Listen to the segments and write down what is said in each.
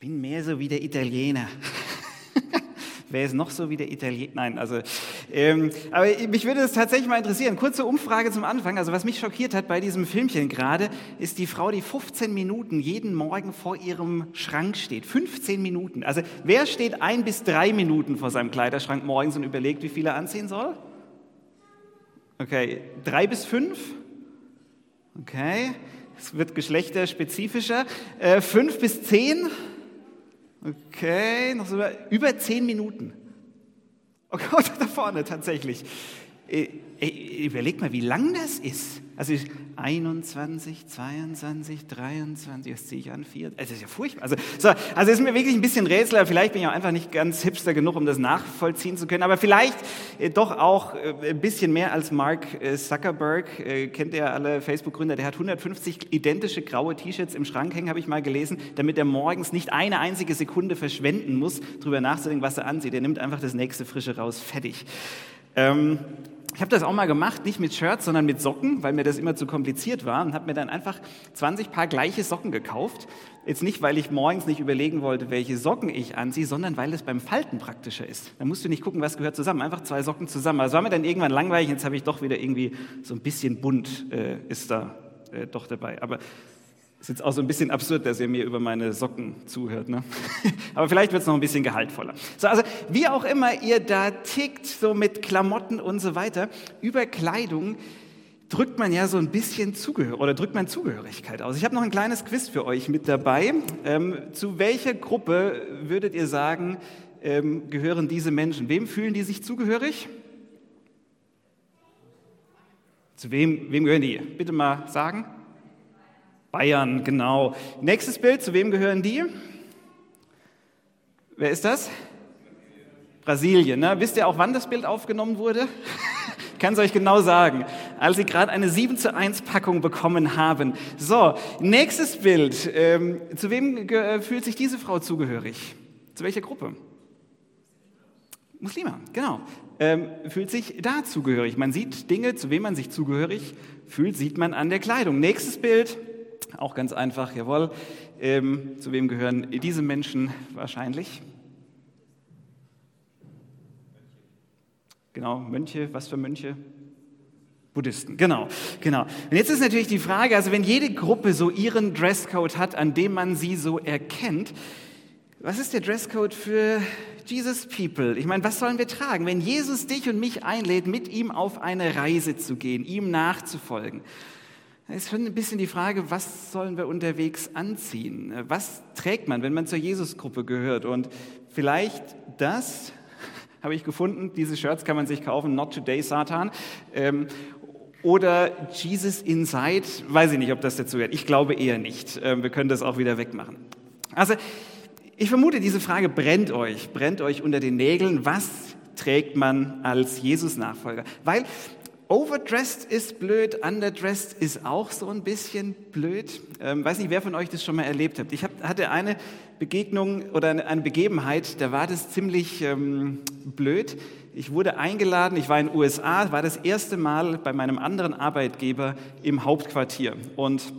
bin mehr so wie der Italiener. Wer ist noch so wie der Italiener? Nein, also, ähm, aber mich würde es tatsächlich mal interessieren. Kurze Umfrage zum Anfang. Also, was mich schockiert hat bei diesem Filmchen gerade, ist die Frau, die 15 Minuten jeden Morgen vor ihrem Schrank steht. 15 Minuten. Also, wer steht ein bis drei Minuten vor seinem Kleiderschrank morgens und überlegt, wie viel er anziehen soll? Okay, drei bis fünf? Okay, es wird geschlechterspezifischer. Äh, fünf bis zehn? Okay, noch so über, zehn Minuten. Oh Gott, da vorne tatsächlich. Äh, äh, überleg mal, wie lang das ist. Also 21, 22, 23, das ziehe ich an, 4. Es ist ja furchtbar. Also, so, also ist mir wirklich ein bisschen Rätsel. Vielleicht bin ich auch einfach nicht ganz hipster genug, um das nachvollziehen zu können. Aber vielleicht äh, doch auch äh, ein bisschen mehr als Mark äh, Zuckerberg. Kennt ihr alle Facebook-Gründer? Der hat 150 identische graue T-Shirts im Schrank hängen, habe ich mal gelesen, damit er morgens nicht eine einzige Sekunde verschwenden muss, darüber nachzudenken, was er ansieht. Er nimmt einfach das nächste Frische raus. Fertig. Ähm, ich habe das auch mal gemacht, nicht mit Shirts, sondern mit Socken, weil mir das immer zu kompliziert war und habe mir dann einfach 20 Paar gleiche Socken gekauft. Jetzt nicht, weil ich morgens nicht überlegen wollte, welche Socken ich anziehe, sondern weil es beim Falten praktischer ist. Da musst du nicht gucken, was gehört zusammen, einfach zwei Socken zusammen. Also war mir dann irgendwann langweilig, jetzt habe ich doch wieder irgendwie so ein bisschen bunt äh, ist da äh, doch dabei. Aber ist jetzt auch so ein bisschen absurd, dass ihr mir über meine Socken zuhört. Ne? Aber vielleicht wird es noch ein bisschen gehaltvoller. So, also wie auch immer ihr da tickt, so mit Klamotten und so weiter, über Kleidung drückt man ja so ein bisschen Zugehör oder drückt man Zugehörigkeit aus. Ich habe noch ein kleines Quiz für euch mit dabei. Ähm, zu welcher Gruppe würdet ihr sagen, ähm, gehören diese Menschen? Wem fühlen die sich zugehörig? Zu wem, wem gehören die? Bitte mal sagen. Bayern, genau. Nächstes Bild, zu wem gehören die? Wer ist das? Brasilien. Ne? Wisst ihr auch, wann das Bild aufgenommen wurde? Ich kann es euch genau sagen, als sie gerade eine 7 zu 1 Packung bekommen haben. So, nächstes Bild. Ähm, zu wem äh, fühlt sich diese Frau zugehörig? Zu welcher Gruppe? Muslima, genau. Ähm, fühlt sich da zugehörig. Man sieht Dinge, zu wem man sich zugehörig fühlt, sieht man an der Kleidung. Nächstes Bild. Auch ganz einfach, jawohl. Ähm, zu wem gehören diese Menschen wahrscheinlich? Genau, Mönche, was für Mönche? Buddhisten, genau, genau. Und jetzt ist natürlich die Frage, also wenn jede Gruppe so ihren Dresscode hat, an dem man sie so erkennt, was ist der Dresscode für Jesus People? Ich meine, was sollen wir tragen, wenn Jesus dich und mich einlädt, mit ihm auf eine Reise zu gehen, ihm nachzufolgen? Da ist schon ein bisschen die Frage, was sollen wir unterwegs anziehen? Was trägt man, wenn man zur Jesusgruppe gehört? Und vielleicht das habe ich gefunden, diese Shirts kann man sich kaufen, Not Today Satan. Ähm, oder Jesus Inside, weiß ich nicht, ob das dazu gehört. Ich glaube eher nicht. Ähm, wir können das auch wieder wegmachen. Also, ich vermute, diese Frage brennt euch, brennt euch unter den Nägeln. Was trägt man als Jesus-Nachfolger? Weil Overdressed ist blöd, underdressed ist auch so ein bisschen blöd. Ähm, weiß nicht, wer von euch das schon mal erlebt hat. Ich hab, hatte eine Begegnung oder eine, Begebenheit, da war das ziemlich ähm, blöd. Ich wurde eingeladen, ich war in den USA, war das erste Mal bei meinem anderen Arbeitgeber im Hauptquartier und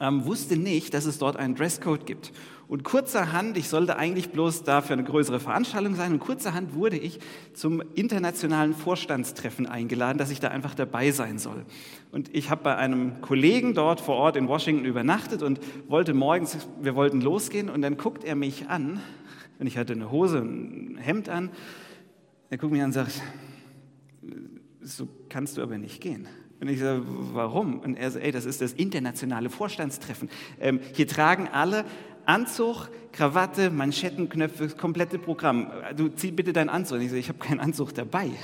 ähm, wusste nicht, dass es dort einen Dresscode gibt. Und kurzerhand, ich sollte eigentlich bloß da für eine größere Veranstaltung sein, und kurzerhand wurde ich zum internationalen Vorstandstreffen eingeladen, dass ich da einfach dabei sein soll. Und ich habe bei einem Kollegen dort vor Ort in Washington übernachtet und wollte morgens, wir wollten losgehen, und dann guckt er mich an, und ich hatte eine Hose, ein Hemd an, er guckt mich an und sagt, so kannst du aber nicht gehen. Und ich sage, warum? Und er sagt, ey, das ist das internationale Vorstandstreffen. Ähm, hier tragen alle Anzug, Krawatte, Manschettenknöpfe, das komplette Programm. Du zieh bitte deinen Anzug. Und ich so, ich habe keinen Anzug dabei.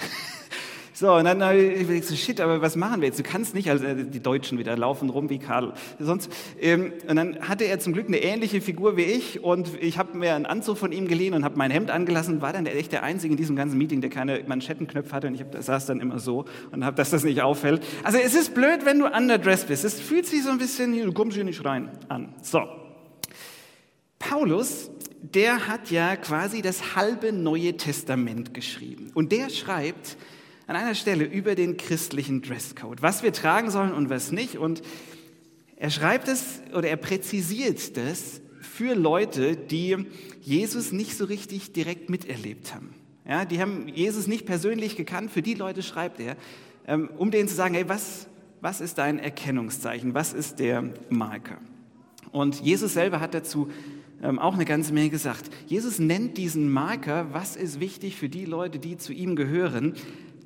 So, und dann habe ich so, shit, aber was machen wir jetzt? Du kannst nicht, also die Deutschen wieder laufen rum wie Karl. Sonst, ähm, und dann hatte er zum Glück eine ähnliche Figur wie ich und ich habe mir einen Anzug von ihm geliehen und habe mein Hemd angelassen, war dann echt der Einzige in diesem ganzen Meeting, der keine Manschettenknöpfe hatte und ich hab, saß dann immer so und habe, dass das nicht auffällt. Also es ist blöd, wenn du underdressed bist. Es fühlt sich so ein bisschen, du kommst hier nicht rein an. So, Paulus, der hat ja quasi das halbe Neue Testament geschrieben. Und der schreibt an einer Stelle über den christlichen Dresscode, was wir tragen sollen und was nicht. Und er schreibt es oder er präzisiert das für Leute, die Jesus nicht so richtig direkt miterlebt haben. Ja, die haben Jesus nicht persönlich gekannt, für die Leute schreibt er, ähm, um denen zu sagen, hey, was, was ist dein Erkennungszeichen, was ist der Marker? Und Jesus selber hat dazu ähm, auch eine ganze Menge gesagt. Jesus nennt diesen Marker, was ist wichtig für die Leute, die zu ihm gehören,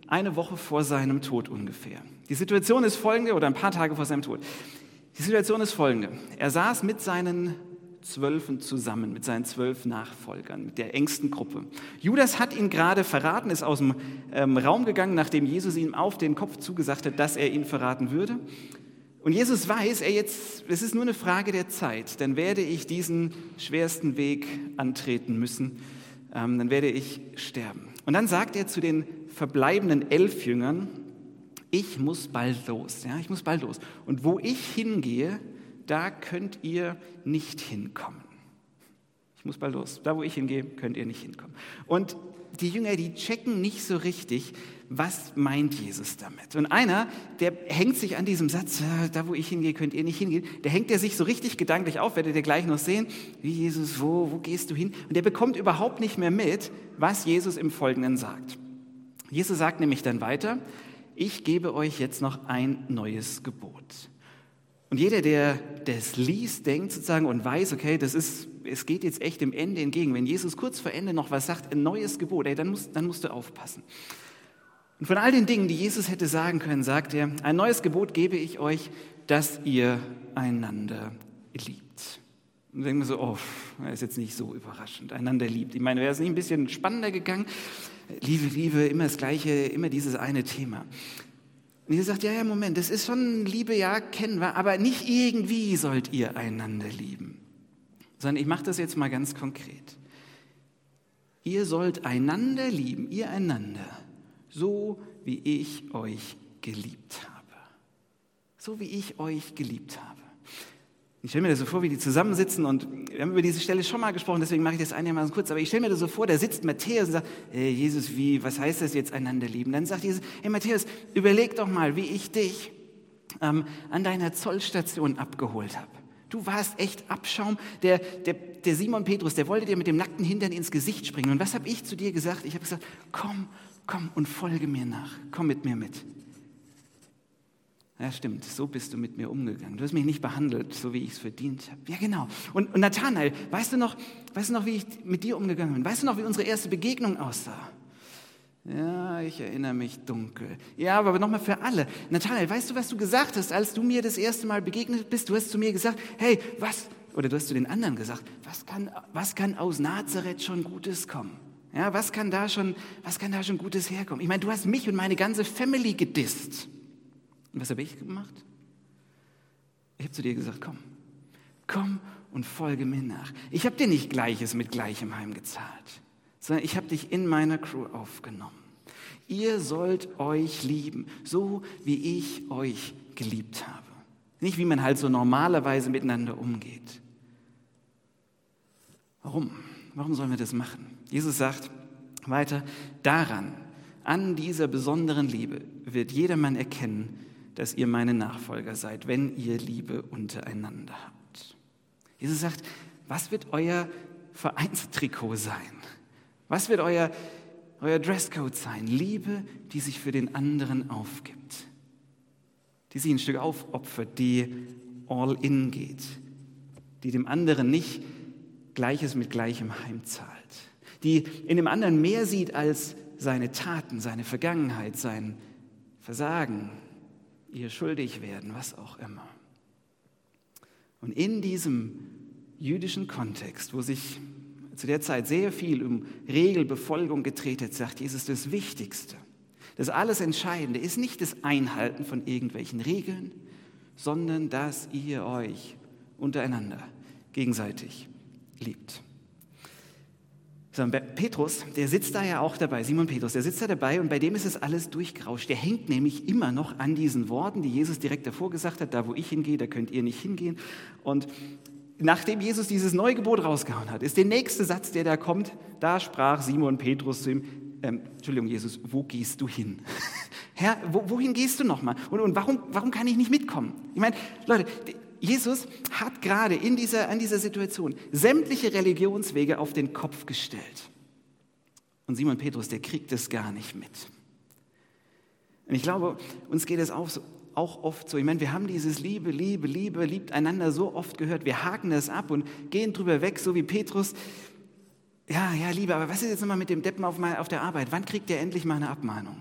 eine Woche vor seinem Tod ungefähr. Die Situation ist folgende, oder ein paar Tage vor seinem Tod. Die Situation ist folgende. Er saß mit seinen Zwölfen zusammen, mit seinen zwölf Nachfolgern, mit der engsten Gruppe. Judas hat ihn gerade verraten, ist aus dem ähm, Raum gegangen, nachdem Jesus ihm auf den Kopf zugesagt hat, dass er ihn verraten würde. Und Jesus weiß, er jetzt, es ist nur eine Frage der Zeit, dann werde ich diesen schwersten Weg antreten müssen, ähm, dann werde ich sterben. Und dann sagt er zu den verbleibenden elf Jüngern, ich muss bald los, ja, ich muss bald los. Und wo ich hingehe, da könnt ihr nicht hinkommen. Muss bald los. Da, wo ich hingehe, könnt ihr nicht hinkommen. Und die Jünger, die checken nicht so richtig, was meint Jesus damit. Und einer, der hängt sich an diesem Satz, da wo ich hingehe, könnt ihr nicht hingehen, der hängt er sich so richtig gedanklich auf, werdet ihr gleich noch sehen, wie Jesus, wo, wo gehst du hin? Und der bekommt überhaupt nicht mehr mit, was Jesus im Folgenden sagt. Jesus sagt nämlich dann weiter, ich gebe euch jetzt noch ein neues Gebot. Und jeder, der das liest, denkt sozusagen und weiß, okay, das ist, es geht jetzt echt dem Ende entgegen. Wenn Jesus kurz vor Ende noch was sagt, ein neues Gebot, ey, dann, musst, dann musst du aufpassen. Und von all den Dingen, die Jesus hätte sagen können, sagt er, ein neues Gebot gebe ich euch, dass ihr einander liebt. Und denken wir so, oh, das ist jetzt nicht so überraschend, einander liebt. Ich meine, wäre es nicht ein bisschen spannender gegangen? Liebe, Liebe, immer das Gleiche, immer dieses eine Thema. Und ihr sagt, ja, ja, Moment, das ist schon Liebe, ja, kennen wir, aber nicht irgendwie sollt ihr einander lieben. Sondern ich mache das jetzt mal ganz konkret. Ihr sollt einander lieben, ihr einander, so wie ich euch geliebt habe. So wie ich euch geliebt habe. Ich stelle mir das so vor, wie die zusammensitzen und wir haben über diese Stelle schon mal gesprochen, deswegen mache ich das einigermaßen kurz, aber ich stelle mir das so vor, da sitzt Matthäus und sagt, hey, Jesus, wie, was heißt das jetzt einander lieben? Dann sagt Jesus, hey Matthäus, überleg doch mal, wie ich dich ähm, an deiner Zollstation abgeholt habe. Du warst echt Abschaum. Der, der, der Simon Petrus, der wollte dir mit dem nackten Hintern ins Gesicht springen. Und was habe ich zu dir gesagt? Ich habe gesagt, komm, komm und folge mir nach. Komm mit mir mit. Ja, stimmt, so bist du mit mir umgegangen. Du hast mich nicht behandelt, so wie ich es verdient habe. Ja, genau. Und, und Nathanael, weißt du, noch, weißt du noch, wie ich mit dir umgegangen bin? Weißt du noch, wie unsere erste Begegnung aussah? Ja, ich erinnere mich dunkel. Ja, aber nochmal für alle. Nathanael, weißt du, was du gesagt hast, als du mir das erste Mal begegnet bist? Du hast zu mir gesagt, hey, was, oder du hast zu den anderen gesagt, was kann, was kann aus Nazareth schon Gutes kommen? Ja, was kann da schon, was kann da schon Gutes herkommen? Ich meine, du hast mich und meine ganze Family gedisst. Und was habe ich gemacht? Ich habe zu dir gesagt, komm, komm und folge mir nach. Ich habe dir nicht Gleiches mit Gleichem heimgezahlt, sondern ich habe dich in meiner Crew aufgenommen. Ihr sollt euch lieben, so wie ich euch geliebt habe. Nicht wie man halt so normalerweise miteinander umgeht. Warum? Warum sollen wir das machen? Jesus sagt weiter, daran, an dieser besonderen Liebe wird jedermann erkennen, dass ihr meine Nachfolger seid, wenn ihr Liebe untereinander habt. Jesus sagt, was wird euer Vereinstrikot sein? Was wird euer, euer Dresscode sein? Liebe, die sich für den anderen aufgibt, die sich ein Stück aufopfert, die all in geht, die dem anderen nicht Gleiches mit Gleichem heimzahlt, die in dem anderen mehr sieht als seine Taten, seine Vergangenheit, sein Versagen, ihr schuldig werden, was auch immer. Und in diesem jüdischen Kontext, wo sich zu der Zeit sehr viel um Regelbefolgung gedreht hat, sagt Jesus, das Wichtigste, das alles Entscheidende ist nicht das Einhalten von irgendwelchen Regeln, sondern dass ihr euch untereinander gegenseitig liebt. Petrus, der sitzt da ja auch dabei, Simon Petrus, der sitzt da dabei und bei dem ist es alles durchgerauscht. Der hängt nämlich immer noch an diesen Worten, die Jesus direkt davor gesagt hat, da wo ich hingehe, da könnt ihr nicht hingehen. Und nachdem Jesus dieses neue Gebot rausgehauen hat, ist der nächste Satz, der da kommt, da sprach Simon Petrus zu ihm, ähm, Entschuldigung Jesus, wo gehst du hin? Herr, wo, wohin gehst du nochmal? Und, und warum, warum kann ich nicht mitkommen? Ich meine, Leute, Jesus hat gerade in dieser, an dieser Situation sämtliche Religionswege auf den Kopf gestellt. Und Simon Petrus, der kriegt es gar nicht mit. Und ich glaube, uns geht es auch, so, auch oft so. Ich meine, wir haben dieses Liebe, Liebe, Liebe, liebt einander so oft gehört. Wir haken das ab und gehen drüber weg, so wie Petrus. Ja, ja, Liebe, aber was ist jetzt nochmal mit dem Deppen auf, auf der Arbeit? Wann kriegt der endlich mal eine Abmahnung?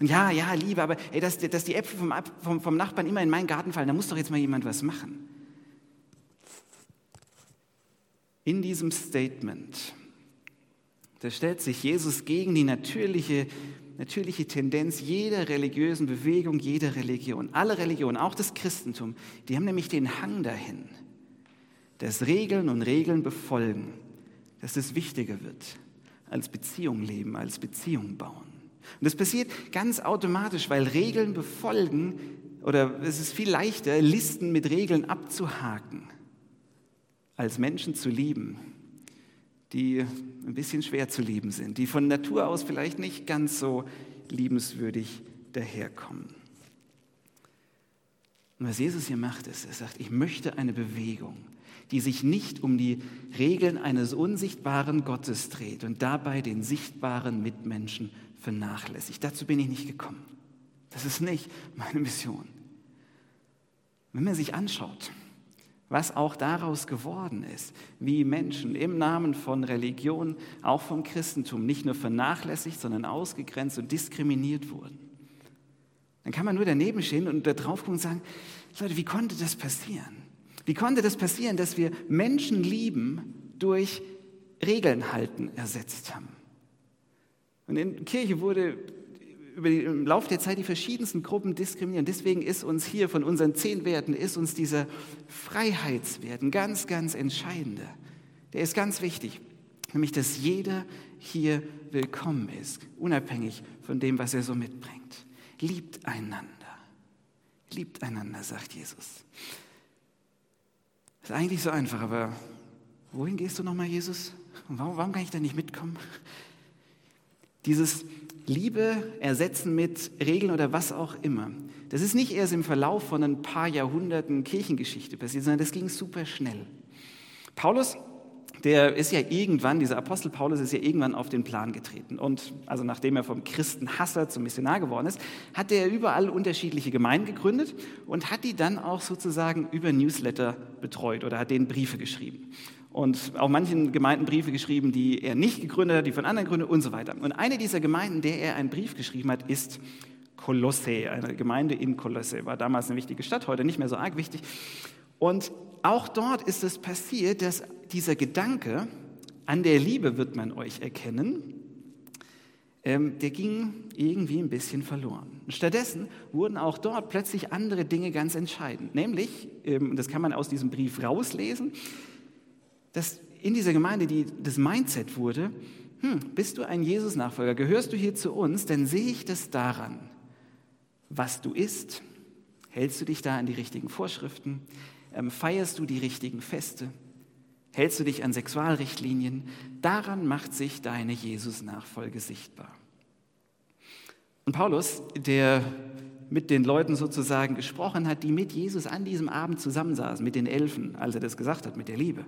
Und ja, ja, Liebe, aber ey, dass, dass die Äpfel vom, vom, vom Nachbarn immer in meinen Garten fallen, da muss doch jetzt mal jemand was machen. In diesem Statement, da stellt sich Jesus gegen die natürliche, natürliche Tendenz jeder religiösen Bewegung, jeder Religion. Alle Religionen, auch das Christentum, die haben nämlich den Hang dahin, dass Regeln und Regeln befolgen, dass es wichtiger wird als Beziehung leben, als Beziehung bauen. Und das passiert ganz automatisch, weil Regeln befolgen, oder es ist viel leichter, Listen mit Regeln abzuhaken, als Menschen zu lieben, die ein bisschen schwer zu lieben sind, die von Natur aus vielleicht nicht ganz so liebenswürdig daherkommen. Und was Jesus hier macht, ist, er sagt, ich möchte eine Bewegung, die sich nicht um die Regeln eines unsichtbaren Gottes dreht und dabei den sichtbaren Mitmenschen vernachlässigt. Dazu bin ich nicht gekommen. Das ist nicht meine Mission. Wenn man sich anschaut, was auch daraus geworden ist, wie Menschen im Namen von Religion, auch vom Christentum, nicht nur vernachlässigt, sondern ausgegrenzt und diskriminiert wurden, dann kann man nur daneben stehen und da drauf gucken und sagen, Leute, wie konnte das passieren? Wie konnte das passieren, dass wir Menschen lieben durch Regeln halten ersetzt haben? Und in Kirche wurde über die, im Laufe der Zeit die verschiedensten Gruppen diskriminiert. Deswegen ist uns hier von unseren zehn Werten, ist uns dieser Freiheitswert ein ganz, ganz entscheidender. Der ist ganz wichtig, nämlich dass jeder hier willkommen ist, unabhängig von dem, was er so mitbringt. Liebt einander. Liebt einander, sagt Jesus. Ist eigentlich so einfach, aber wohin gehst du nochmal, Jesus? warum, warum kann ich da nicht mitkommen? Dieses Liebe ersetzen mit Regeln oder was auch immer. Das ist nicht erst im Verlauf von ein paar Jahrhunderten Kirchengeschichte passiert, sondern das ging super schnell. Paulus, der ist ja irgendwann, dieser Apostel Paulus ist ja irgendwann auf den Plan getreten. Und also nachdem er vom Christenhasser zum Missionar geworden ist, hat er überall unterschiedliche Gemeinden gegründet und hat die dann auch sozusagen über Newsletter betreut oder hat denen Briefe geschrieben und auch manchen Gemeinden Briefe geschrieben, die er nicht gegründet hat, die von anderen gründet und so weiter. Und eine dieser Gemeinden, der er einen Brief geschrieben hat, ist Kolosse, eine Gemeinde in Kolosse. War damals eine wichtige Stadt, heute nicht mehr so arg wichtig. Und auch dort ist es passiert, dass dieser Gedanke, an der Liebe wird man euch erkennen, ähm, der ging irgendwie ein bisschen verloren. Stattdessen wurden auch dort plötzlich andere Dinge ganz entscheidend. Nämlich, ähm, das kann man aus diesem Brief rauslesen, dass in dieser Gemeinde die, das Mindset wurde, hm, bist du ein Jesus-Nachfolger, gehörst du hier zu uns, dann sehe ich das daran, was du isst, hältst du dich da an die richtigen Vorschriften, ähm, feierst du die richtigen Feste, hältst du dich an Sexualrichtlinien, daran macht sich deine Jesus-Nachfolge sichtbar. Und Paulus, der mit den Leuten sozusagen gesprochen hat, die mit Jesus an diesem Abend zusammensaßen, mit den Elfen, als er das gesagt hat, mit der Liebe,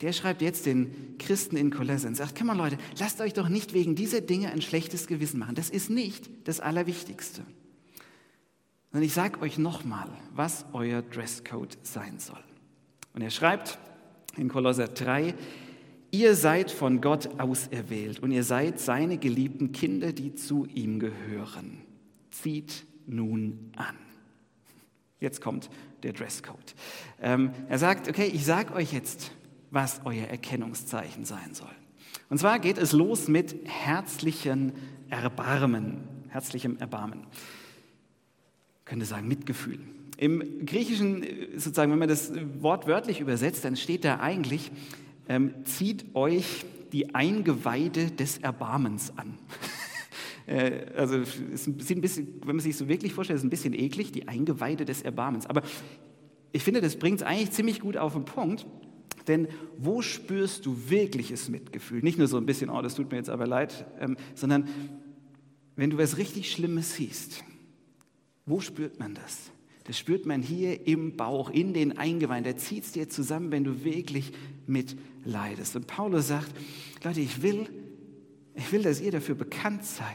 der schreibt jetzt den Christen in Kolosse und sagt, komm mal Leute, lasst euch doch nicht wegen dieser Dinge ein schlechtes Gewissen machen. Das ist nicht das Allerwichtigste. Und ich sage euch nochmal, was euer Dresscode sein soll. Und er schreibt in Kolosser 3, ihr seid von Gott auserwählt und ihr seid seine geliebten Kinder, die zu ihm gehören. Zieht nun an. Jetzt kommt der Dresscode. Ähm, er sagt, okay, ich sage euch jetzt, was euer Erkennungszeichen sein soll. Und zwar geht es los mit herzlichen Erbarmen, herzlichem Erbarmen. Ich könnte sagen Mitgefühl. Im Griechischen, sozusagen, wenn man das Wort wörtlich übersetzt, dann steht da eigentlich, ähm, zieht euch die Eingeweide des Erbarmens an. Äh, also ist ein bisschen, wenn man sich so wirklich vorstellt, ist ein bisschen eklig, die Eingeweide des Erbarmens. Aber ich finde, das bringt es eigentlich ziemlich gut auf den Punkt. Denn wo spürst du wirkliches Mitgefühl? Nicht nur so ein bisschen, oh, das tut mir jetzt aber leid, ähm, sondern wenn du was richtig Schlimmes siehst, wo spürt man das? Das spürt man hier im Bauch, in den Eingeweiden. Der zieht es dir zusammen, wenn du wirklich mitleidest. Und Paulus sagt, Leute, ich will, ich will, dass ihr dafür bekannt seid,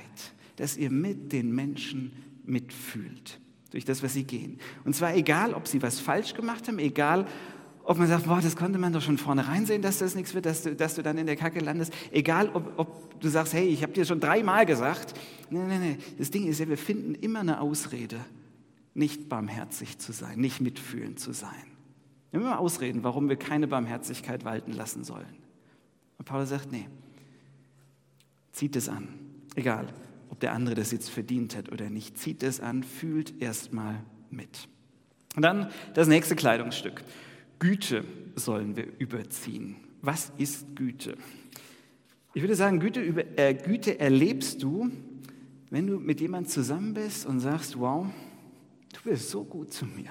dass ihr mit den Menschen mitfühlt durch das, was sie gehen. Und zwar egal, ob sie was falsch gemacht haben, egal, ob man sagt, boah, das konnte man doch schon vornherein sehen, dass das nichts wird, dass du, dass du dann in der Kacke landest. Egal, ob, ob du sagst, hey, ich habe dir schon dreimal gesagt. Nein, nein, nein. Das Ding ist ja, wir finden immer eine Ausrede, nicht barmherzig zu sein, nicht mitfühlend zu sein. Wir immer Ausreden, warum wir keine Barmherzigkeit walten lassen sollen. Und Paulus sagt, nee, zieht es an. Egal, ob der andere das jetzt verdient hat oder nicht. Zieht es an, fühlt erstmal mit. Und dann das nächste Kleidungsstück. Güte sollen wir überziehen. Was ist Güte? Ich würde sagen, Güte, über, äh, Güte erlebst du, wenn du mit jemandem zusammen bist und sagst, wow, du bist so gut zu mir.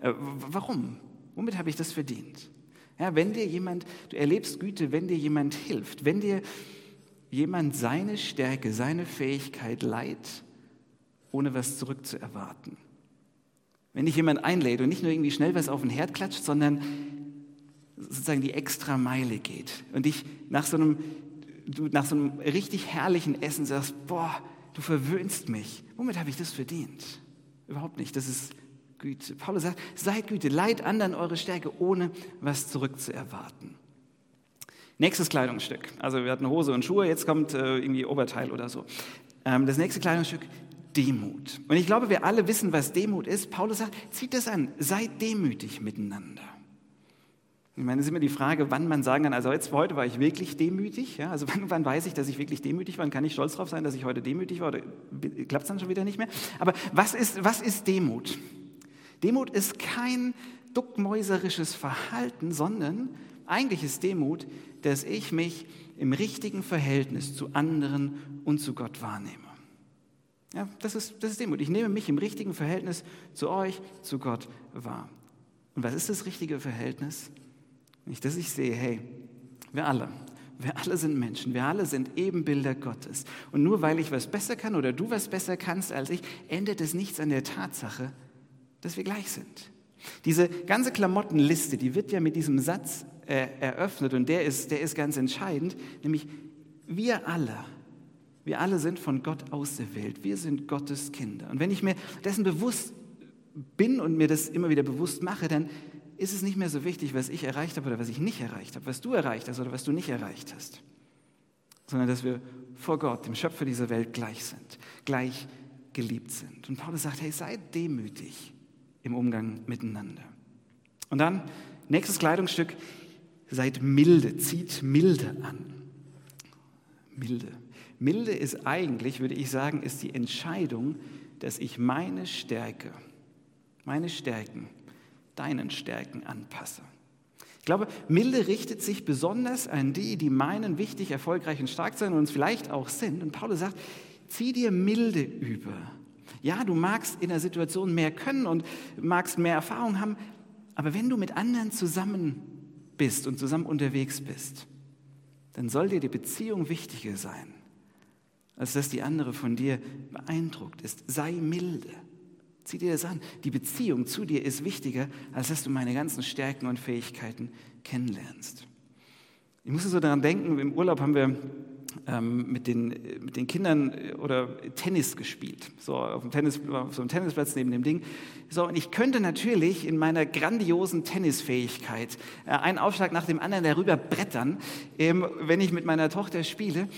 Äh, warum? Womit habe ich das verdient? Ja, wenn dir jemand, du erlebst Güte, wenn dir jemand hilft, wenn dir jemand seine Stärke, seine Fähigkeit leiht, ohne was zurückzuerwarten. Wenn dich jemand einlädt und nicht nur irgendwie schnell was auf den Herd klatscht, sondern sozusagen die extra Meile geht und dich nach so einem, nach so einem richtig herrlichen Essen sagst, boah, du verwöhnst mich. Womit habe ich das verdient? Überhaupt nicht. Das ist Güte. Paulus sagt, seid Güte, leiht anderen eure Stärke, ohne was zurückzuerwarten. Nächstes Kleidungsstück. Also wir hatten Hose und Schuhe, jetzt kommt äh, irgendwie Oberteil oder so. Ähm, das nächste Kleidungsstück, Demut. Und ich glaube, wir alle wissen, was Demut ist. Paulus sagt, zieht das an, seid demütig miteinander. Ich meine, es ist immer die Frage, wann man sagen kann, also jetzt heute war ich wirklich demütig. Ja? Also wann, wann weiß ich, dass ich wirklich demütig war? Wann kann ich stolz darauf sein, dass ich heute demütig war? Oder klappt es dann schon wieder nicht mehr? Aber was ist, was ist Demut? Demut ist kein duckmäuserisches Verhalten, sondern eigentlich ist Demut, dass ich mich im richtigen Verhältnis zu anderen und zu Gott wahrnehme. Ja, das ist, das ist Demut. Ich nehme mich im richtigen Verhältnis zu euch, zu Gott wahr. Und was ist das richtige Verhältnis? Nicht, dass ich sehe, hey, wir alle, wir alle sind Menschen, wir alle sind Ebenbilder Gottes. Und nur weil ich was besser kann oder du was besser kannst als ich, ändert es nichts an der Tatsache, dass wir gleich sind. Diese ganze Klamottenliste, die wird ja mit diesem Satz äh, eröffnet und der ist, der ist ganz entscheidend, nämlich wir alle, wir alle sind von Gott auserwählt, wir sind Gottes Kinder. Und wenn ich mir dessen bewusst bin und mir das immer wieder bewusst mache, dann ist es nicht mehr so wichtig, was ich erreicht habe oder was ich nicht erreicht habe, was du erreicht hast oder was du nicht erreicht hast, sondern dass wir vor Gott, dem Schöpfer dieser Welt, gleich sind, gleich geliebt sind. Und Paulus sagt, hey, seid demütig im Umgang miteinander. Und dann, nächstes Kleidungsstück, seid milde, zieht milde an. Milde. Milde ist eigentlich, würde ich sagen, ist die Entscheidung, dass ich meine Stärke, meine Stärken, deinen Stärken anpasse. Ich glaube, Milde richtet sich besonders an die, die meinen, wichtig, erfolgreich und stark sein und uns vielleicht auch sind. Und Paulus sagt, zieh dir Milde über. Ja, du magst in der Situation mehr können und magst mehr Erfahrung haben, aber wenn du mit anderen zusammen bist und zusammen unterwegs bist, dann soll dir die Beziehung wichtiger sein, als dass die andere von dir beeindruckt ist. Sei milde. Zieh dir das an. Die Beziehung zu dir ist wichtiger, als dass du meine ganzen Stärken und Fähigkeiten kennenlernst. Ich musste so daran denken, im Urlaub haben wir ähm, mit, den, mit den Kindern äh, oder Tennis gespielt, so auf, dem Tennis, auf so einem Tennisplatz neben dem Ding. So, und ich könnte natürlich in meiner grandiosen Tennisfähigkeit äh, einen Aufschlag nach dem anderen darüber brettern, ähm, wenn ich mit meiner Tochter spiele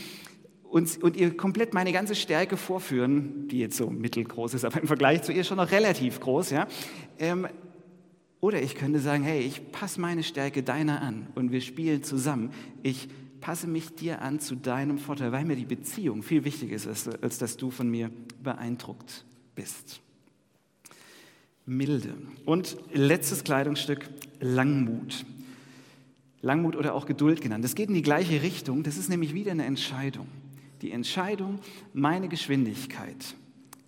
und, und ihr komplett meine ganze Stärke vorführen, die jetzt so mittelgroß ist, aber im Vergleich zu ihr schon noch relativ groß, ja. Ähm, oder ich könnte sagen, hey, ich passe meine Stärke deiner an und wir spielen zusammen. Ich passe mich dir an zu deinem Vorteil, weil mir die Beziehung viel wichtiger ist, als, als dass du von mir beeindruckt bist. Milde. Und letztes Kleidungsstück, Langmut. Langmut oder auch Geduld genannt. Das geht in die gleiche Richtung. Das ist nämlich wieder eine Entscheidung. Die Entscheidung, meine Geschwindigkeit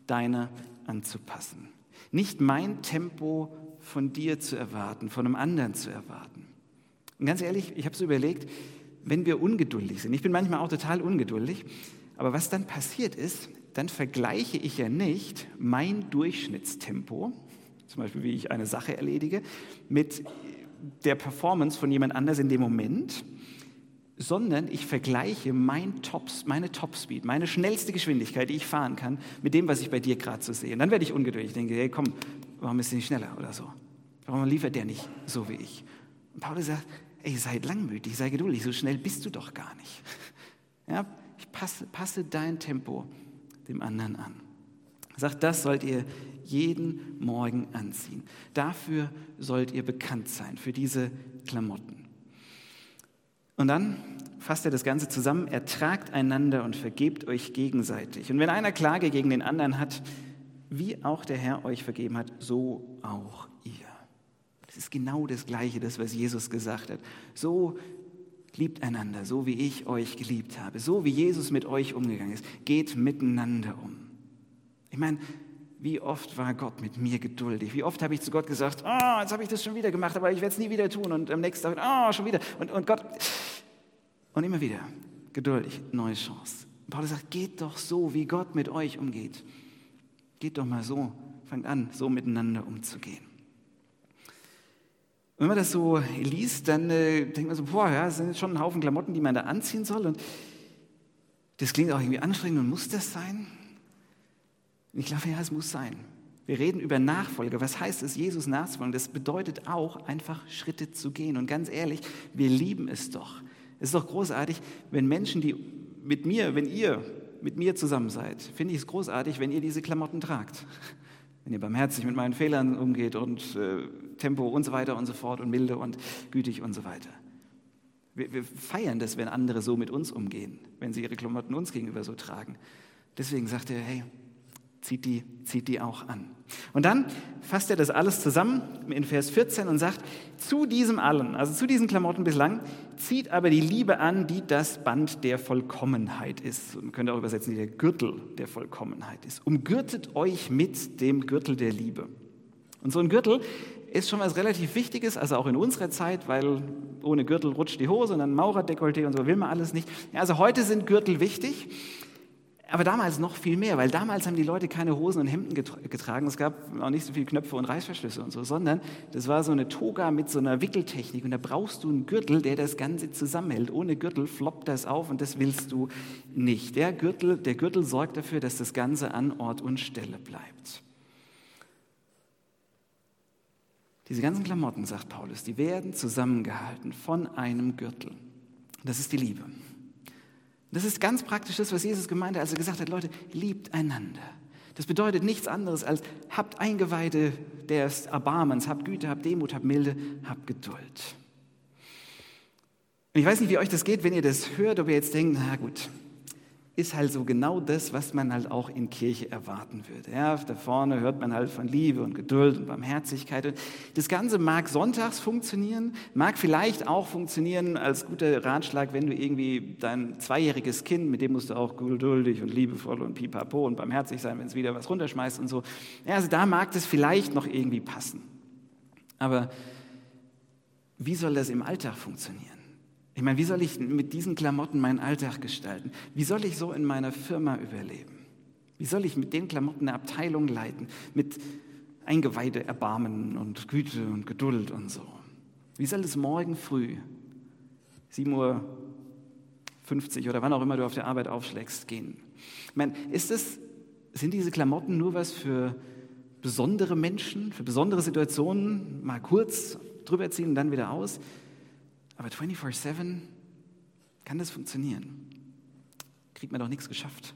deiner anzupassen. Nicht mein Tempo von dir zu erwarten, von einem anderen zu erwarten. Und ganz ehrlich, ich habe so überlegt, wenn wir ungeduldig sind, ich bin manchmal auch total ungeduldig, aber was dann passiert ist, dann vergleiche ich ja nicht mein Durchschnittstempo zum Beispiel wie ich eine Sache erledige, mit der Performance von jemand anders in dem Moment, sondern ich vergleiche mein Tops, meine Topspeed, meine schnellste Geschwindigkeit, die ich fahren kann, mit dem, was ich bei dir gerade so sehe. Und dann werde ich ungeduldig. Ich denke, hey, komm, warum ist der nicht schneller oder so? Warum liefert der nicht so wie ich? Und Paulus sagt, ey, sei langmütig, sei geduldig, so schnell bist du doch gar nicht. Ja, ich passe, passe dein Tempo dem anderen an. Sagt, das sollt ihr jeden Morgen anziehen. Dafür sollt ihr bekannt sein, für diese Klamotten. Und dann fasst er das Ganze zusammen, ertragt einander und vergebt euch gegenseitig. Und wenn einer Klage gegen den anderen hat, wie auch der Herr euch vergeben hat, so auch ihr. Das ist genau das Gleiche, das, was Jesus gesagt hat. So liebt einander, so wie ich euch geliebt habe, so wie Jesus mit euch umgegangen ist. Geht miteinander um. Ich meine, wie oft war Gott mit mir geduldig? Wie oft habe ich zu Gott gesagt, oh, jetzt habe ich das schon wieder gemacht, aber ich werde es nie wieder tun. Und am nächsten Tag, oh, schon wieder. Und, und Gott, und immer wieder, geduldig, neue Chance. Paulus sagt, geht doch so, wie Gott mit euch umgeht. Geht doch mal so, fangt an, so miteinander umzugehen. Wenn man das so liest, dann äh, denkt man so, boah, ja, das sind jetzt schon ein Haufen Klamotten, die man da anziehen soll. Und das klingt auch irgendwie anstrengend und muss das sein? Ich glaube, ja, es muss sein. Wir reden über Nachfolge. Was heißt es, Jesus nachzufolgen? Das bedeutet auch, einfach Schritte zu gehen. Und ganz ehrlich, wir lieben es doch. Es ist doch großartig, wenn Menschen, die mit mir, wenn ihr mit mir zusammen seid, finde ich es großartig, wenn ihr diese Klamotten tragt. Wenn ihr barmherzig mit meinen Fehlern umgeht und äh, Tempo und so weiter und so fort und milde und gütig und so weiter. Wir, wir feiern das, wenn andere so mit uns umgehen, wenn sie ihre Klamotten uns gegenüber so tragen. Deswegen sagt er, hey, zieht die, zieht die auch an. Und dann fasst er das alles zusammen in Vers 14 und sagt, zu diesem allen, also zu diesen Klamotten bislang, zieht aber die Liebe an, die das Band der Vollkommenheit ist. Man könnte auch übersetzen, die der Gürtel der Vollkommenheit ist. Umgürtet euch mit dem Gürtel der Liebe. Und so ein Gürtel ist schon was relativ Wichtiges, also auch in unserer Zeit, weil ohne Gürtel rutscht die Hose und dann Maurerdekolleté und so will man alles nicht. Ja, also heute sind Gürtel wichtig. Aber damals noch viel mehr, weil damals haben die Leute keine Hosen und Hemden getragen. Es gab auch nicht so viele Knöpfe und Reißverschlüsse und so, sondern das war so eine Toga mit so einer Wickeltechnik. Und da brauchst du einen Gürtel, der das Ganze zusammenhält. Ohne Gürtel floppt das auf und das willst du nicht. Der Gürtel, der Gürtel sorgt dafür, dass das Ganze an Ort und Stelle bleibt. Diese ganzen Klamotten, sagt Paulus, die werden zusammengehalten von einem Gürtel. Das ist die Liebe. Das ist ganz praktisch das, was Jesus gemeint hat, als er gesagt hat, Leute, liebt einander. Das bedeutet nichts anderes als habt Eingeweide des Erbarmens, habt Güte, habt Demut, habt Milde, habt Geduld. Und ich weiß nicht, wie euch das geht, wenn ihr das hört, ob ihr jetzt denkt, na gut, ist halt so genau das, was man halt auch in Kirche erwarten würde. Ja, da vorne hört man halt von Liebe und Geduld und Barmherzigkeit. Und das Ganze mag sonntags funktionieren, mag vielleicht auch funktionieren als guter Ratschlag, wenn du irgendwie dein zweijähriges Kind, mit dem musst du auch geduldig und liebevoll und pipapo und barmherzig sein, wenn es wieder was runterschmeißt und so. Ja, also da mag das vielleicht noch irgendwie passen. Aber wie soll das im Alltag funktionieren? Ich meine, wie soll ich mit diesen Klamotten meinen Alltag gestalten? Wie soll ich so in meiner Firma überleben? Wie soll ich mit den Klamotten eine Abteilung leiten? Mit Eingeweide, Erbarmen und Güte und Geduld und so. Wie soll es morgen früh, 7.50 Uhr oder wann auch immer du auf der Arbeit aufschlägst, gehen? Ich meine, ist es, sind diese Klamotten nur was für besondere Menschen, für besondere Situationen, mal kurz drüber ziehen und dann wieder aus? Aber 24-7 kann das funktionieren. Kriegt man doch nichts geschafft.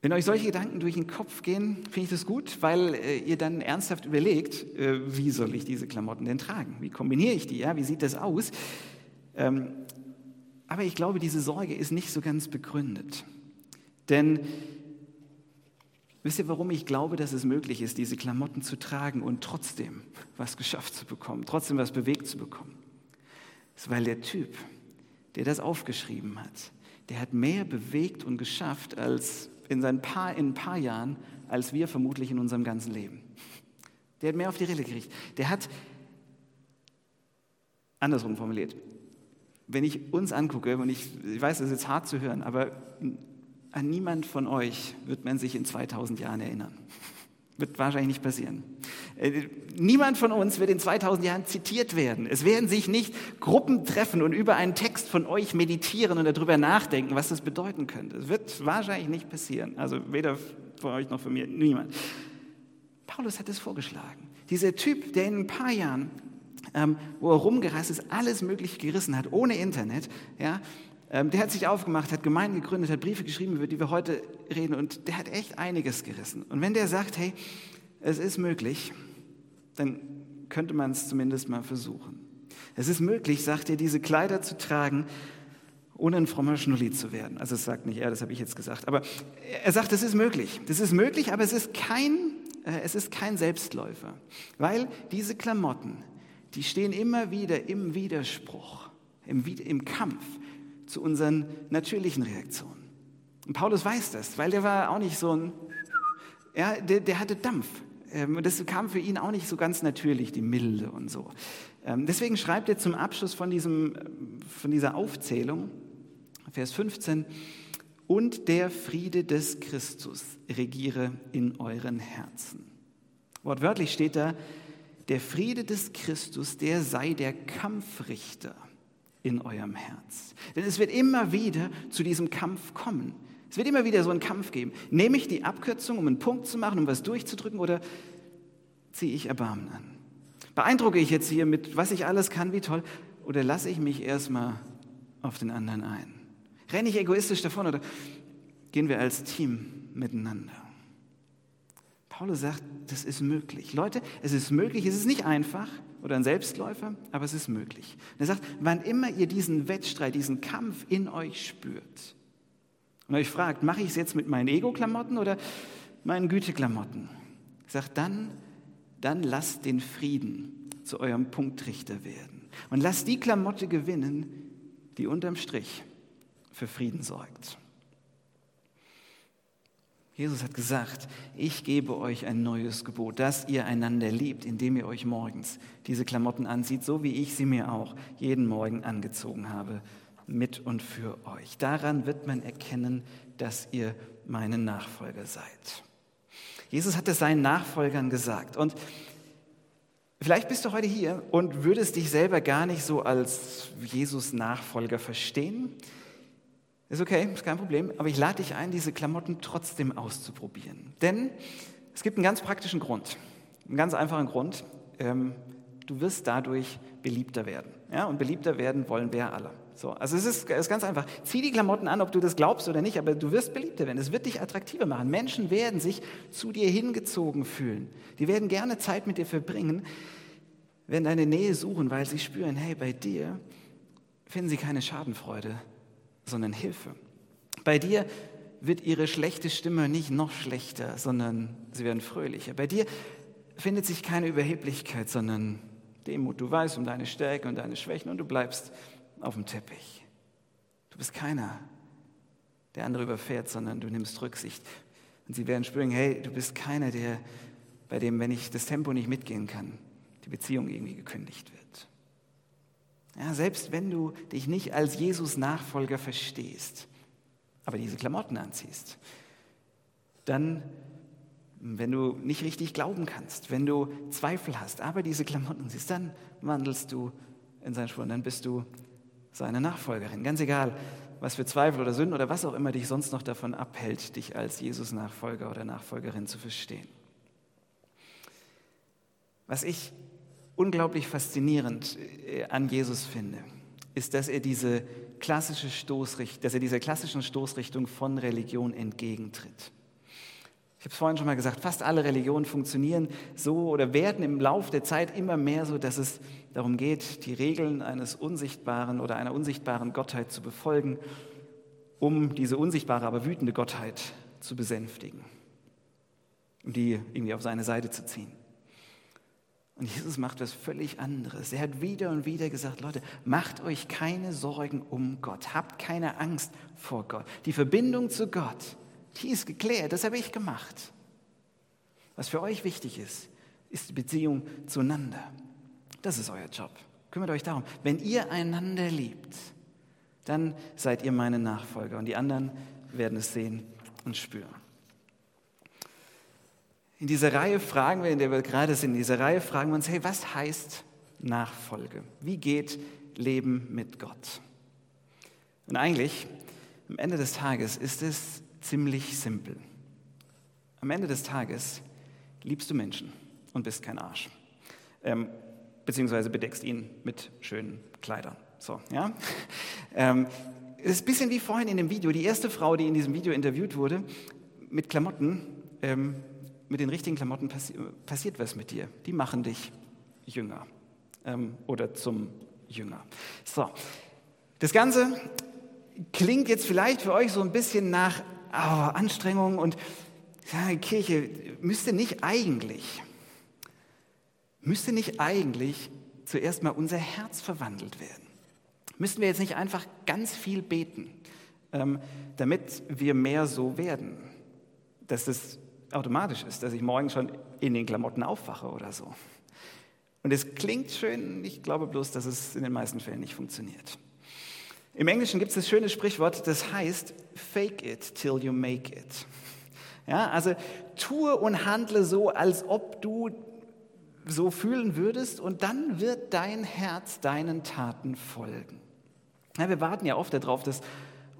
Wenn euch solche Gedanken durch den Kopf gehen, finde ich das gut, weil äh, ihr dann ernsthaft überlegt, äh, wie soll ich diese Klamotten denn tragen? Wie kombiniere ich die? Ja? Wie sieht das aus? Ähm, aber ich glaube, diese Sorge ist nicht so ganz begründet. Denn wisst ihr, warum ich glaube, dass es möglich ist, diese Klamotten zu tragen und trotzdem was geschafft zu bekommen, trotzdem was bewegt zu bekommen? Ist, weil der Typ, der das aufgeschrieben hat, der hat mehr bewegt und geschafft als in, seinen paar, in ein paar Jahren, als wir vermutlich in unserem ganzen Leben. Der hat mehr auf die Rille gekriegt. Der hat, andersrum formuliert, wenn ich uns angucke, und ich, ich weiß, das ist jetzt hart zu hören, aber an niemand von euch wird man sich in 2000 Jahren erinnern. Wird wahrscheinlich nicht passieren. Äh, niemand von uns wird in 2000 Jahren zitiert werden. Es werden sich nicht Gruppen treffen und über einen Text von euch meditieren und darüber nachdenken, was das bedeuten könnte. Es wird wahrscheinlich nicht passieren. Also weder von euch noch von mir, niemand. Paulus hat es vorgeschlagen. Dieser Typ, der in ein paar Jahren, ähm, wo er rumgereist ist, alles Mögliche gerissen hat, ohne Internet, ja, der hat sich aufgemacht, hat Gemeinden gegründet, hat Briefe geschrieben, über die wir heute reden und der hat echt einiges gerissen. Und wenn der sagt, hey, es ist möglich, dann könnte man es zumindest mal versuchen. Es ist möglich, sagt er, diese Kleider zu tragen, ohne ein frommer Schnulli zu werden. Also es sagt nicht er, das habe ich jetzt gesagt. Aber er sagt, es ist möglich. Das ist möglich, aber es ist kein, äh, es ist kein Selbstläufer. Weil diese Klamotten, die stehen immer wieder im Widerspruch, im, im Kampf zu unseren natürlichen Reaktionen. Und Paulus weiß das, weil der war auch nicht so ein, ja, der, der hatte Dampf. Ähm, und das kam für ihn auch nicht so ganz natürlich, die Milde und so. Ähm, deswegen schreibt er zum Abschluss von, diesem, von dieser Aufzählung, Vers 15, und der Friede des Christus regiere in euren Herzen. Wortwörtlich steht da, der Friede des Christus, der sei der Kampfrichter in eurem Herz. Denn es wird immer wieder zu diesem Kampf kommen. Es wird immer wieder so einen Kampf geben. Nehme ich die Abkürzung, um einen Punkt zu machen, um was durchzudrücken, oder ziehe ich Erbarmen an? Beeindrucke ich jetzt hier mit, was ich alles kann, wie toll, oder lasse ich mich erstmal auf den anderen ein? Renne ich egoistisch davon oder gehen wir als Team miteinander? Paulus sagt, das ist möglich. Leute, es ist möglich, es ist nicht einfach oder ein Selbstläufer, aber es ist möglich. Und er sagt, wann immer ihr diesen Wettstreit, diesen Kampf in euch spürt und euch fragt, mache ich es jetzt mit meinen Ego-Klamotten oder meinen Güte-Klamotten? Sagt dann, dann lasst den Frieden zu eurem Punktrichter werden und lasst die Klamotte gewinnen, die unterm Strich für Frieden sorgt. Jesus hat gesagt, ich gebe euch ein neues Gebot, dass ihr einander liebt, indem ihr euch morgens diese Klamotten anzieht, so wie ich sie mir auch jeden Morgen angezogen habe, mit und für euch. Daran wird man erkennen, dass ihr meine Nachfolger seid. Jesus hat es seinen Nachfolgern gesagt. Und vielleicht bist du heute hier und würdest dich selber gar nicht so als Jesus-Nachfolger verstehen. Ist okay, ist kein Problem, aber ich lade dich ein, diese Klamotten trotzdem auszuprobieren. Denn es gibt einen ganz praktischen Grund, einen ganz einfachen Grund. Ähm, du wirst dadurch beliebter werden. Ja? Und beliebter werden wollen wir alle. So, also es ist, es ist ganz einfach. Zieh die Klamotten an, ob du das glaubst oder nicht, aber du wirst beliebter werden. Es wird dich attraktiver machen. Menschen werden sich zu dir hingezogen fühlen. Die werden gerne Zeit mit dir verbringen, werden deine Nähe suchen, weil sie spüren, hey, bei dir finden sie keine Schadenfreude, sondern Hilfe. Bei dir wird ihre schlechte Stimme nicht noch schlechter, sondern sie werden fröhlicher. Bei dir findet sich keine Überheblichkeit, sondern Demut. Du weißt um deine Stärke und deine Schwächen und du bleibst auf dem Teppich. Du bist keiner, der andere überfährt, sondern du nimmst Rücksicht. Und sie werden spüren, hey, du bist keiner, der, bei dem, wenn ich das Tempo nicht mitgehen kann, die Beziehung irgendwie gekündigt wird. Ja, selbst wenn du dich nicht als Jesus-Nachfolger verstehst, aber diese Klamotten anziehst, dann, wenn du nicht richtig glauben kannst, wenn du Zweifel hast, aber diese Klamotten siehst, dann wandelst du in seinen Spuren, dann bist du seine Nachfolgerin. Ganz egal, was für Zweifel oder Sünden oder was auch immer dich sonst noch davon abhält, dich als Jesus-Nachfolger oder Nachfolgerin zu verstehen. Was ich unglaublich faszinierend äh, an Jesus finde, ist, dass er diese klassische Stoßrichtung, dass er dieser klassischen Stoßrichtung von Religion entgegentritt. Ich habe es vorhin schon mal gesagt, fast alle Religionen funktionieren so oder werden im Laufe der Zeit immer mehr so, dass es darum geht, die Regeln eines unsichtbaren oder einer unsichtbaren Gottheit zu befolgen, um diese unsichtbare, aber wütende Gottheit zu besänftigen, um die irgendwie auf seine Seite zu ziehen. Und Jesus macht was völlig anderes. Er hat wieder und wieder gesagt, Leute, macht euch keine Sorgen um Gott. Habt keine Angst vor Gott. Die Verbindung zu Gott, die ist geklärt. Das habe ich gemacht. Was für euch wichtig ist, ist die Beziehung zueinander. Das ist euer Job. Kümmert euch darum. Wenn ihr einander liebt, dann seid ihr meine Nachfolger und die anderen werden es sehen und spüren. In dieser Reihe fragen wir, in der wir gerade sind, in dieser Reihe fragen wir uns, hey, was heißt Nachfolge? Wie geht Leben mit Gott? Und eigentlich, am Ende des Tages ist es ziemlich simpel. Am Ende des Tages liebst du Menschen und bist kein Arsch. Ähm, beziehungsweise bedeckst ihn mit schönen Kleidern. So, ja? Ähm, es ist ein bisschen wie vorhin in dem Video. Die erste Frau, die in diesem Video interviewt wurde, mit Klamotten, ähm, mit den richtigen Klamotten passi passiert was mit dir. Die machen dich jünger ähm, oder zum Jünger. So, das Ganze klingt jetzt vielleicht für euch so ein bisschen nach oh, Anstrengung und ja, Kirche müsste nicht eigentlich, müsste nicht eigentlich zuerst mal unser Herz verwandelt werden. Müssten wir jetzt nicht einfach ganz viel beten, ähm, damit wir mehr so werden? Dass das automatisch ist, dass ich morgen schon in den Klamotten aufwache oder so. Und es klingt schön, ich glaube bloß, dass es in den meisten Fällen nicht funktioniert. Im Englischen gibt es das schöne Sprichwort, das heißt, fake it till you make it. Ja, also tue und handle so, als ob du so fühlen würdest und dann wird dein Herz deinen Taten folgen. Ja, wir warten ja oft darauf, dass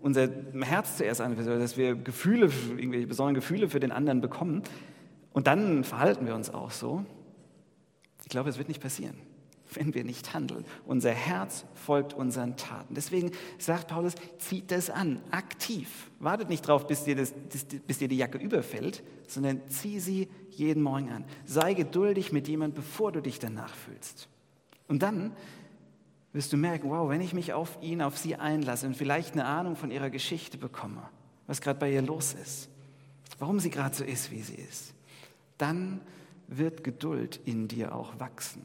unser Herz zuerst anfängt, dass wir Gefühle, irgendwelche besonderen Gefühle für den anderen bekommen und dann verhalten wir uns auch so. Ich glaube, es wird nicht passieren wenn wir nicht handeln. Unser Herz folgt unseren Taten. Deswegen sagt Paulus, zieht das an, aktiv. Wartet nicht drauf, bis dir, das, bis dir die Jacke überfällt, sondern zieh sie jeden Morgen an. Sei geduldig mit jemandem, bevor du dich danach fühlst. Und dann wirst du merken, wow, wenn ich mich auf ihn, auf sie einlasse und vielleicht eine Ahnung von ihrer Geschichte bekomme, was gerade bei ihr los ist, warum sie gerade so ist, wie sie ist, dann wird Geduld in dir auch wachsen.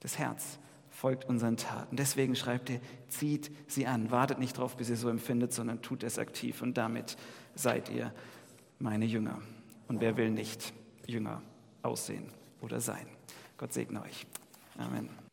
Das Herz folgt unseren Taten. Deswegen schreibt er, zieht sie an. Wartet nicht darauf, bis ihr so empfindet, sondern tut es aktiv. Und damit seid ihr meine Jünger. Und wer will nicht Jünger aussehen oder sein? Gott segne euch. Amen.